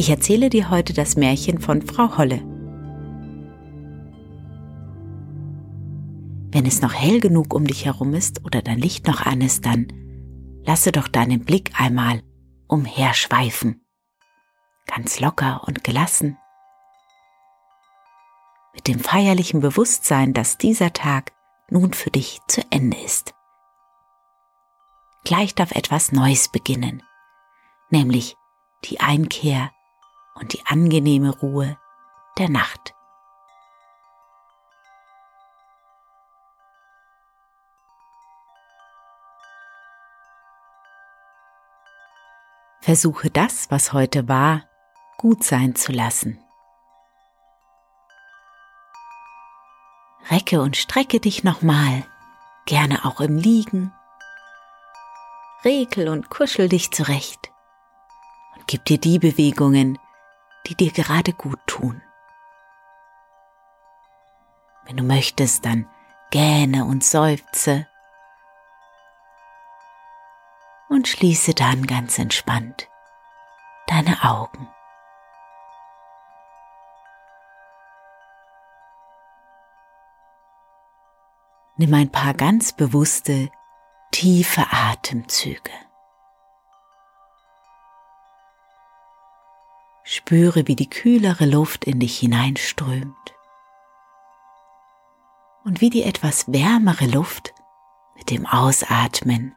Ich erzähle dir heute das Märchen von Frau Holle. Wenn es noch hell genug um dich herum ist oder dein Licht noch an ist, dann lasse doch deinen Blick einmal umherschweifen. Ganz locker und gelassen. Mit dem feierlichen Bewusstsein, dass dieser Tag nun für dich zu Ende ist. Gleich darf etwas Neues beginnen, nämlich die Einkehr und die angenehme Ruhe der Nacht. Versuche das, was heute war, gut sein zu lassen. Recke und strecke dich nochmal, gerne auch im Liegen. Regel und kuschel dich zurecht und gib dir die Bewegungen, die dir gerade gut tun. Wenn du möchtest, dann gähne und seufze und schließe dann ganz entspannt deine Augen. Nimm ein paar ganz bewusste, tiefe Atemzüge. Spüre, wie die kühlere Luft in dich hineinströmt und wie die etwas wärmere Luft mit dem Ausatmen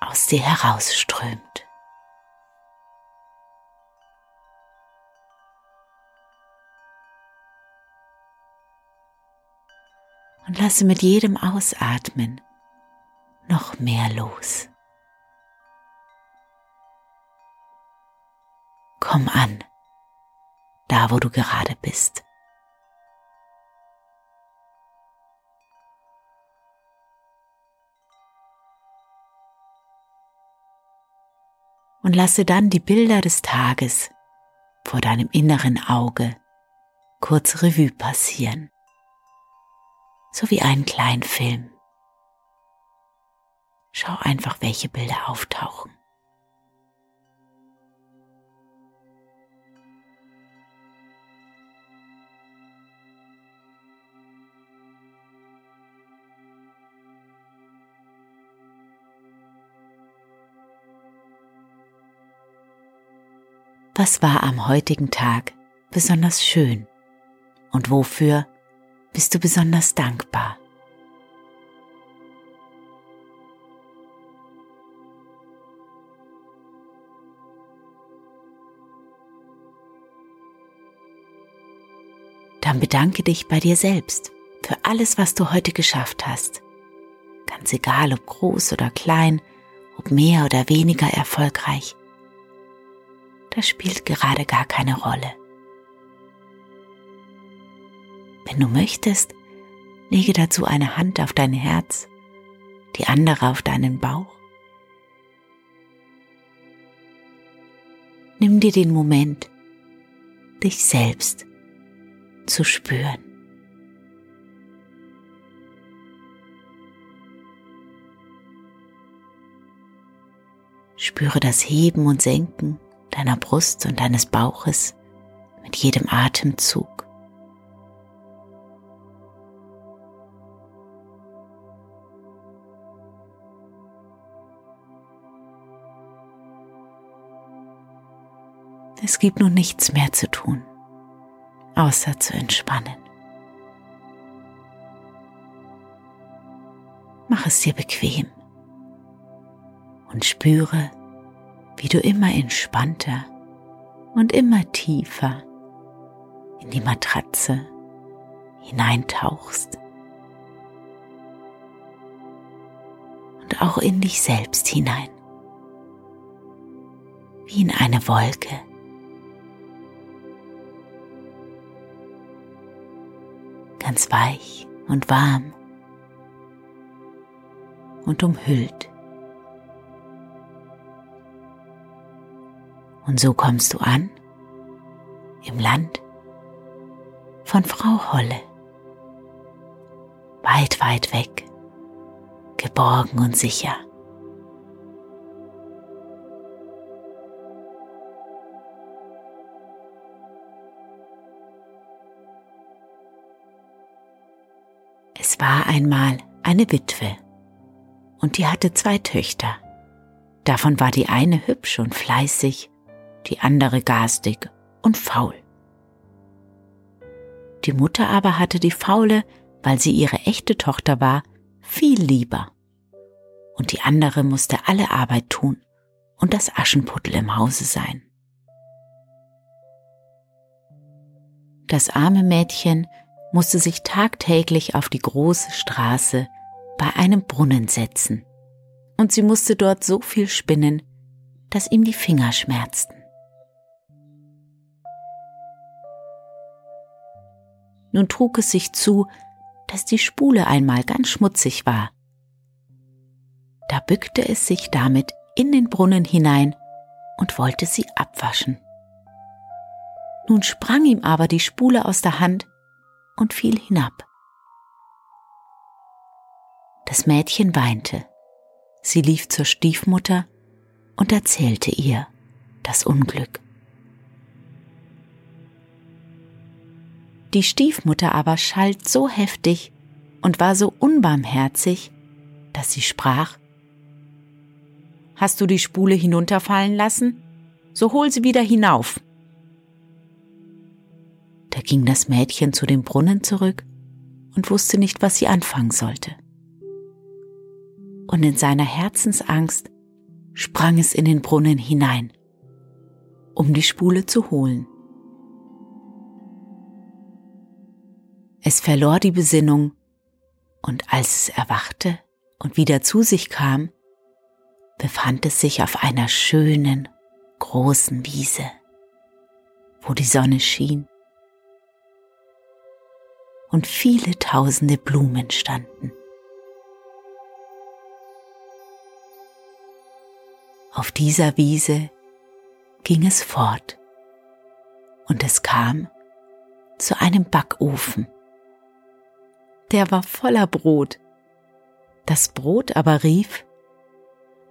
aus dir herausströmt. Und lasse mit jedem Ausatmen noch mehr los. Komm an da wo du gerade bist. Und lasse dann die Bilder des Tages vor deinem inneren Auge kurz Revue passieren, so wie einen kleinen Film. Schau einfach, welche Bilder auftauchen. Was war am heutigen Tag besonders schön? Und wofür bist du besonders dankbar? Dann bedanke dich bei dir selbst für alles, was du heute geschafft hast. Ganz egal, ob groß oder klein, ob mehr oder weniger erfolgreich das spielt gerade gar keine Rolle. Wenn du möchtest, lege dazu eine Hand auf dein Herz, die andere auf deinen Bauch. Nimm dir den Moment, dich selbst zu spüren. Spüre das Heben und Senken deiner Brust und deines Bauches mit jedem Atemzug. Es gibt nun nichts mehr zu tun, außer zu entspannen. Mach es dir bequem und spüre, wie du immer entspannter und immer tiefer in die Matratze hineintauchst und auch in dich selbst hinein, wie in eine Wolke. Ganz weich und warm und umhüllt. Und so kommst du an im Land von Frau Holle. Weit, weit weg, geborgen und sicher. Es war einmal eine Witwe und die hatte zwei Töchter. Davon war die eine hübsch und fleißig, die andere garstig und faul. Die Mutter aber hatte die Faule, weil sie ihre echte Tochter war, viel lieber. Und die andere musste alle Arbeit tun und das Aschenputtel im Hause sein. Das arme Mädchen musste sich tagtäglich auf die große Straße bei einem Brunnen setzen, und sie musste dort so viel spinnen, dass ihm die Finger schmerzten. Nun trug es sich zu, dass die Spule einmal ganz schmutzig war. Da bückte es sich damit in den Brunnen hinein und wollte sie abwaschen. Nun sprang ihm aber die Spule aus der Hand und fiel hinab. Das Mädchen weinte. Sie lief zur Stiefmutter und erzählte ihr das Unglück. Die Stiefmutter aber schalt so heftig und war so unbarmherzig, dass sie sprach Hast du die Spule hinunterfallen lassen? So hol sie wieder hinauf. Da ging das Mädchen zu dem Brunnen zurück und wusste nicht, was sie anfangen sollte und in seiner Herzensangst sprang es in den Brunnen hinein, um die Spule zu holen. Es verlor die Besinnung, und als es erwachte und wieder zu sich kam, befand es sich auf einer schönen, großen Wiese, wo die Sonne schien und viele tausende Blumen standen. Auf dieser Wiese ging es fort und es kam zu einem Backofen. Der war voller Brot. Das Brot aber rief,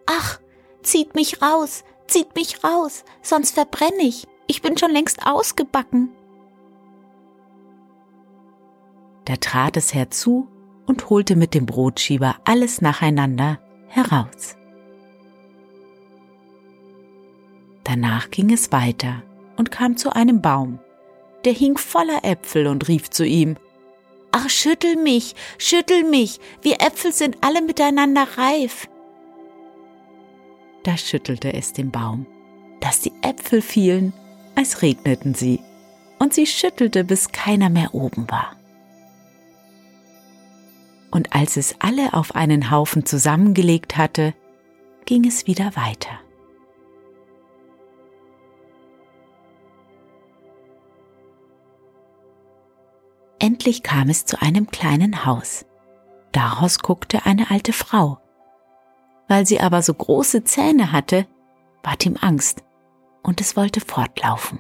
Ach, zieht mich raus, zieht mich raus, sonst verbrenne ich, ich bin schon längst ausgebacken. Da trat es herzu und holte mit dem Brotschieber alles nacheinander heraus. Danach ging es weiter und kam zu einem Baum. Der hing voller Äpfel und rief zu ihm, Ach, schüttel mich, schüttel mich, wir Äpfel sind alle miteinander reif. Da schüttelte es den Baum, dass die Äpfel fielen, als regneten sie, und sie schüttelte, bis keiner mehr oben war. Und als es alle auf einen Haufen zusammengelegt hatte, ging es wieder weiter. Endlich kam es zu einem kleinen Haus. Daraus guckte eine alte Frau. Weil sie aber so große Zähne hatte, ward ihm Angst und es wollte fortlaufen.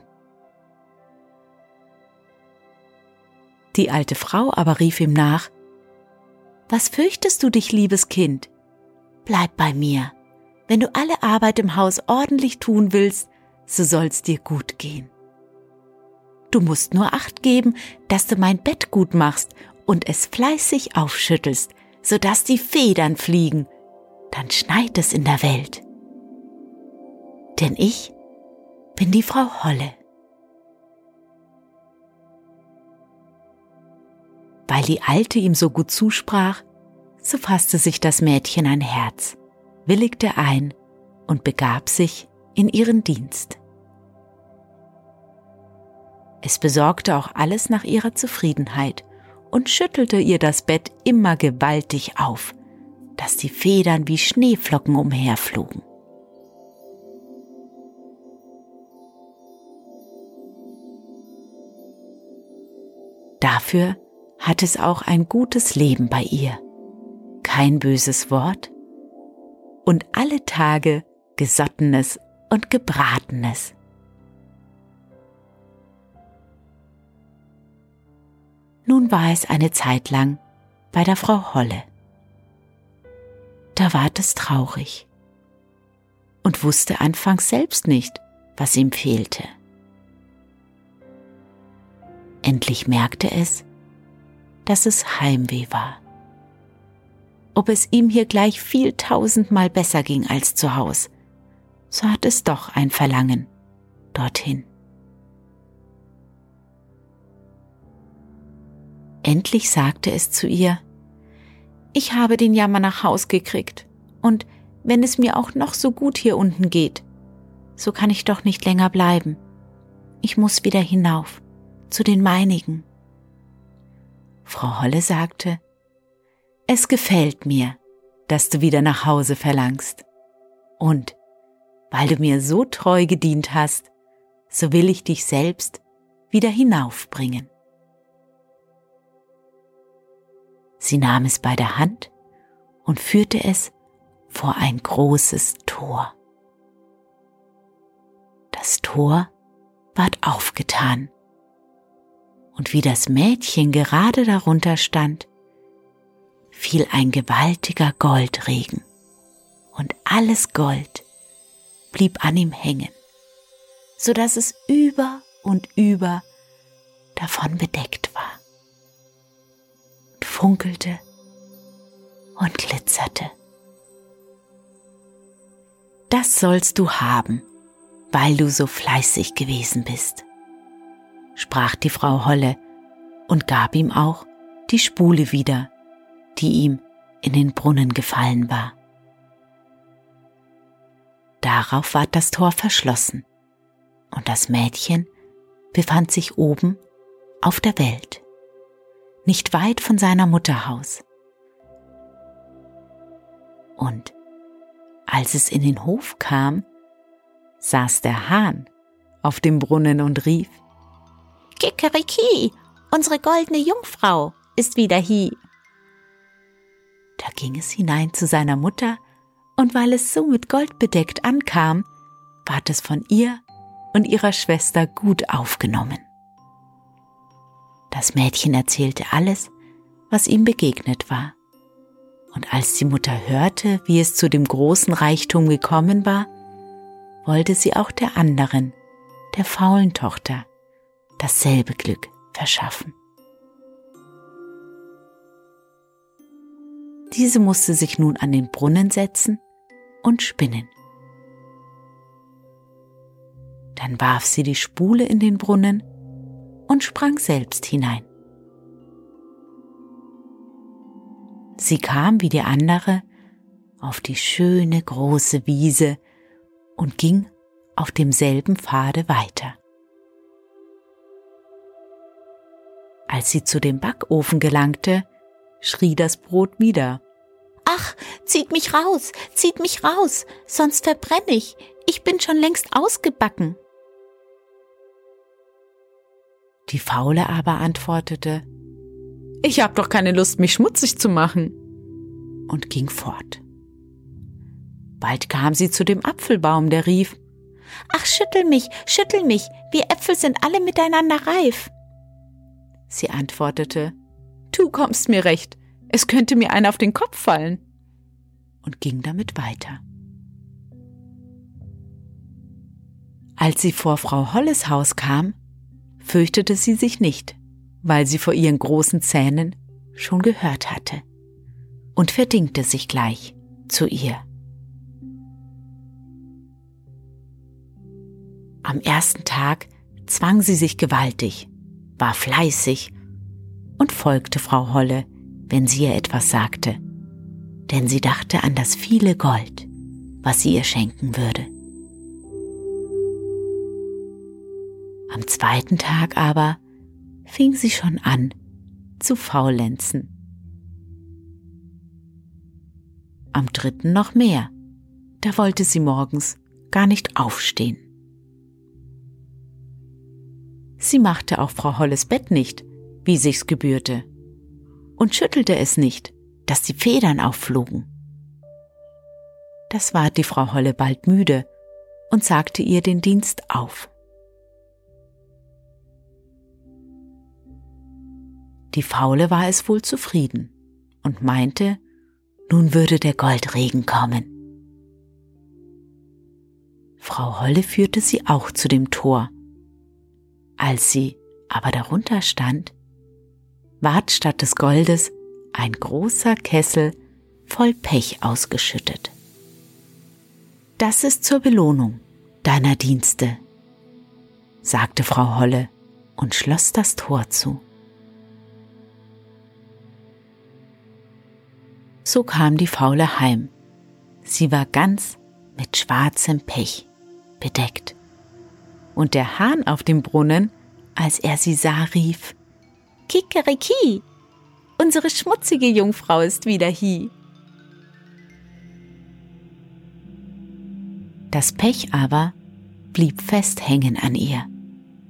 Die alte Frau aber rief ihm nach, Was fürchtest du dich, liebes Kind? Bleib bei mir. Wenn du alle Arbeit im Haus ordentlich tun willst, so soll's dir gut gehen. Du musst nur acht geben, dass du mein Bett gut machst und es fleißig aufschüttelst, so dass die Federn fliegen. Dann schneit es in der Welt. Denn ich bin die Frau Holle. Weil die Alte ihm so gut zusprach, so fasste sich das Mädchen ein Herz, willigte ein und begab sich in ihren Dienst. Es besorgte auch alles nach ihrer Zufriedenheit und schüttelte ihr das Bett immer gewaltig auf, dass die Federn wie Schneeflocken umherflogen. Dafür hat es auch ein gutes Leben bei ihr, kein böses Wort und alle Tage Gesottenes und Gebratenes. War es eine Zeit lang bei der Frau Holle. Da ward es traurig und wusste anfangs selbst nicht, was ihm fehlte. Endlich merkte es, dass es Heimweh war. Ob es ihm hier gleich viel tausendmal besser ging als zu Haus, so hat es doch ein Verlangen dorthin. Endlich sagte es zu ihr, ich habe den Jammer nach Haus gekriegt, und wenn es mir auch noch so gut hier unten geht, so kann ich doch nicht länger bleiben. Ich muss wieder hinauf, zu den meinigen. Frau Holle sagte, es gefällt mir, dass du wieder nach Hause verlangst. Und weil du mir so treu gedient hast, so will ich dich selbst wieder hinaufbringen. Sie nahm es bei der Hand und führte es vor ein großes Tor. Das Tor ward aufgetan, und wie das Mädchen gerade darunter stand, fiel ein gewaltiger Goldregen, und alles Gold blieb an ihm hängen, so dass es über und über davon bedeckt war funkelte und glitzerte. Das sollst du haben, weil du so fleißig gewesen bist, sprach die Frau Holle und gab ihm auch die Spule wieder, die ihm in den Brunnen gefallen war. Darauf ward das Tor verschlossen und das Mädchen befand sich oben auf der Welt nicht weit von seiner Mutter Haus. Und als es in den Hof kam, saß der Hahn auf dem Brunnen und rief, Kikeriki, unsere goldene Jungfrau ist wieder hier. Da ging es hinein zu seiner Mutter, und weil es so mit Gold bedeckt ankam, ward es von ihr und ihrer Schwester gut aufgenommen. Das Mädchen erzählte alles, was ihm begegnet war. Und als die Mutter hörte, wie es zu dem großen Reichtum gekommen war, wollte sie auch der anderen, der faulen Tochter, dasselbe Glück verschaffen. Diese musste sich nun an den Brunnen setzen und spinnen. Dann warf sie die Spule in den Brunnen und sprang selbst hinein. Sie kam wie die andere auf die schöne große Wiese und ging auf demselben Pfade weiter. Als sie zu dem Backofen gelangte, schrie das Brot wieder. Ach, zieht mich raus, zieht mich raus, sonst verbrenne ich, ich bin schon längst ausgebacken. Die Faule aber antwortete, Ich hab doch keine Lust, mich schmutzig zu machen, und ging fort. Bald kam sie zu dem Apfelbaum, der rief, Ach, schüttel mich, schüttel mich, wir Äpfel sind alle miteinander reif. Sie antwortete, Du kommst mir recht, es könnte mir einer auf den Kopf fallen, und ging damit weiter. Als sie vor Frau Holles Haus kam, fürchtete sie sich nicht, weil sie vor ihren großen Zähnen schon gehört hatte und verdingte sich gleich zu ihr. Am ersten Tag zwang sie sich gewaltig, war fleißig und folgte Frau Holle, wenn sie ihr etwas sagte, denn sie dachte an das viele Gold, was sie ihr schenken würde. Am zweiten Tag aber fing sie schon an zu faulenzen. Am dritten noch mehr, da wollte sie morgens gar nicht aufstehen. Sie machte auch Frau Holles Bett nicht, wie sich's gebührte, und schüttelte es nicht, dass die Federn aufflogen. Das war die Frau Holle bald müde und sagte ihr den Dienst auf. Die Faule war es wohl zufrieden und meinte, nun würde der Goldregen kommen. Frau Holle führte sie auch zu dem Tor. Als sie aber darunter stand, ward statt des Goldes ein großer Kessel voll Pech ausgeschüttet. Das ist zur Belohnung deiner Dienste, sagte Frau Holle und schloss das Tor zu. So kam die Faule heim. Sie war ganz mit schwarzem Pech bedeckt. Und der Hahn auf dem Brunnen, als er sie sah, rief, Kikeriki, unsere schmutzige Jungfrau ist wieder hie. Das Pech aber blieb fest hängen an ihr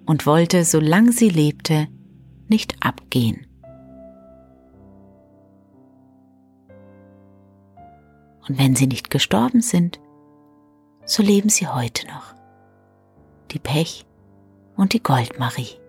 und wollte, solange sie lebte, nicht abgehen. Und wenn sie nicht gestorben sind, so leben sie heute noch. Die Pech und die Goldmarie.